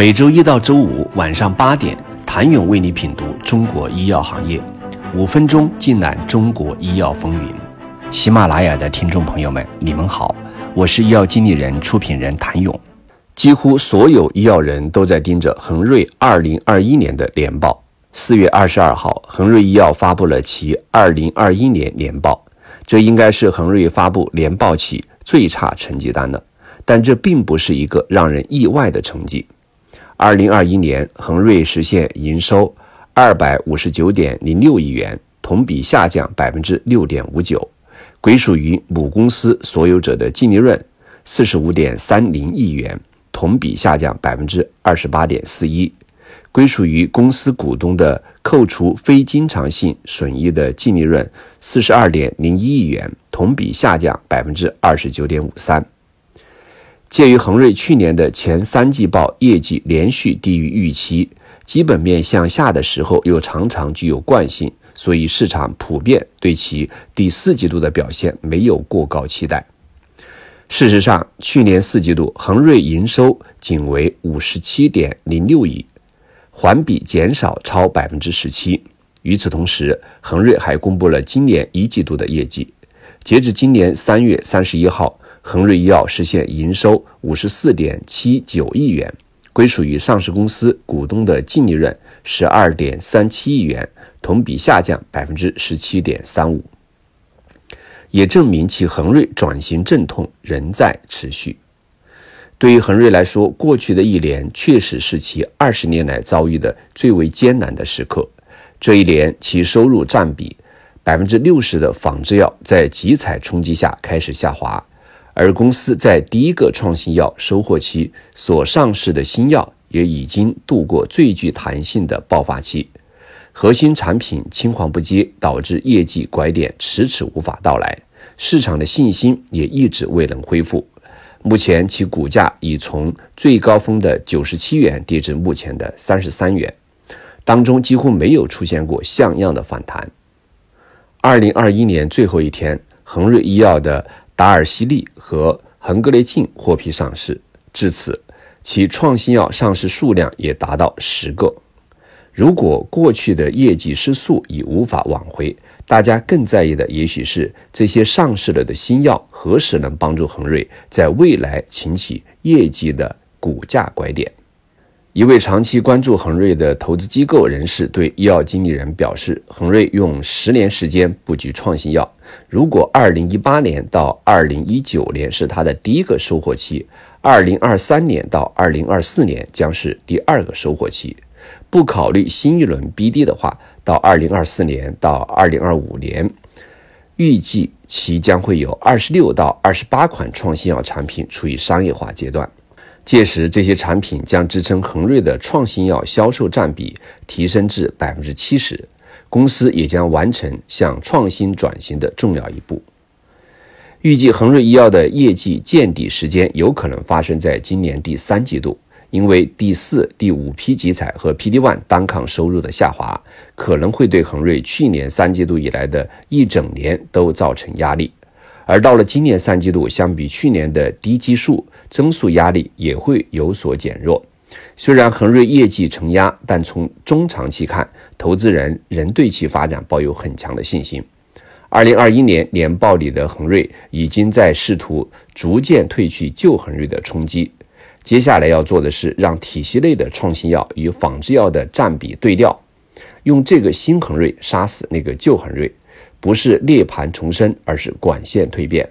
每周一到周五晚上八点，谭勇为你品读中国医药行业，五分钟尽览中国医药风云。喜马拉雅的听众朋友们，你们好，我是医药经理人、出品人谭勇。几乎所有医药人都在盯着恒瑞二零二一年的年报。四月二十二号，恒瑞医药发布了其二零二一年年报，这应该是恒瑞发布年报起最差成绩单了。但这并不是一个让人意外的成绩。二零二一年，恒瑞实现营收二百五十九点零六亿元，同比下降百分之六点五九，归属于母公司所有者的净利润四十五点三零亿元，同比下降百分之二十八点四一。归属于公司股东的扣除非经常性损益的净利润四十二点零一亿元，同比下降百分之二十九点五三。鉴于恒瑞去年的前三季报业绩连续低于预期，基本面向下的时候又常常具有惯性，所以市场普遍对其第四季度的表现没有过高期待。事实上，去年四季度恒瑞营收仅为五十七点零六亿。环比减少超百分之十七。与此同时，恒瑞还公布了今年一季度的业绩。截至今年三月三十一号，恒瑞医药实现营收五十四点七九亿元，归属于上市公司股东的净利润十二点三七亿元，同比下降百分之十七点三五，也证明其恒瑞转型阵痛仍在持续。对于恒瑞来说，过去的一年确实是其二十年来遭遇的最为艰难的时刻。这一年，其收入占比百分之六十的仿制药在集采冲击下开始下滑，而公司在第一个创新药收获期所上市的新药也已经度过最具弹性的爆发期，核心产品青黄不接，导致业绩拐点迟迟无法到来，市场的信心也一直未能恢复。目前其股价已从最高峰的九十七元跌至目前的三十三元，当中几乎没有出现过像样的反弹。二零二一年最后一天，恒瑞医药的达尔西利和恒格雷净获批上市，至此其创新药上市数量也达到十个。如果过去的业绩失速已无法挽回，大家更在意的也许是这些上市了的新药何时能帮助恒瑞在未来擎起业绩的股价拐点。一位长期关注恒瑞的投资机构人士对医药经理人表示：“恒瑞用十年时间布局创新药，如果二零一八年到二零一九年是他的第一个收获期，二零二三年到二零二四年将是第二个收获期。”不考虑新一轮 BD 的话，到二零二四年到二零二五年，预计其将会有二十六到二十八款创新药产品处于商业化阶段。届时，这些产品将支撑恒瑞的创新药销售占比提升至百分之七十，公司也将完成向创新转型的重要一步。预计恒瑞医药的业绩见底时间有可能发生在今年第三季度。因为第四、第五批集采和 PD-1 单抗收入的下滑，可能会对恒瑞去年三季度以来的一整年都造成压力，而到了今年三季度，相比去年的低基数增速压力也会有所减弱。虽然恒瑞业绩承压，但从中长期看，投资人仍对其发展抱有很强的信心。二零二一年年报里的恒瑞已经在试图逐渐褪去旧恒瑞的冲击。接下来要做的是让体系内的创新药与仿制药的占比对调，用这个新恒瑞杀死那个旧恒瑞，不是涅盘重生，而是管线蜕变。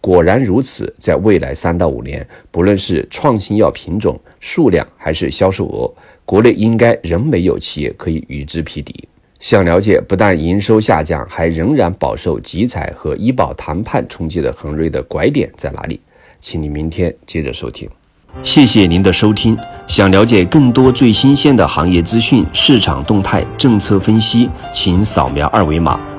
果然如此，在未来三到五年，不论是创新药品种数量还是销售额，国内应该仍没有企业可以与之匹敌。想了解不但营收下降，还仍然饱受集采和医保谈判冲击的恒瑞的拐点在哪里？请你明天接着收听。谢谢您的收听。想了解更多最新鲜的行业资讯、市场动态、政策分析，请扫描二维码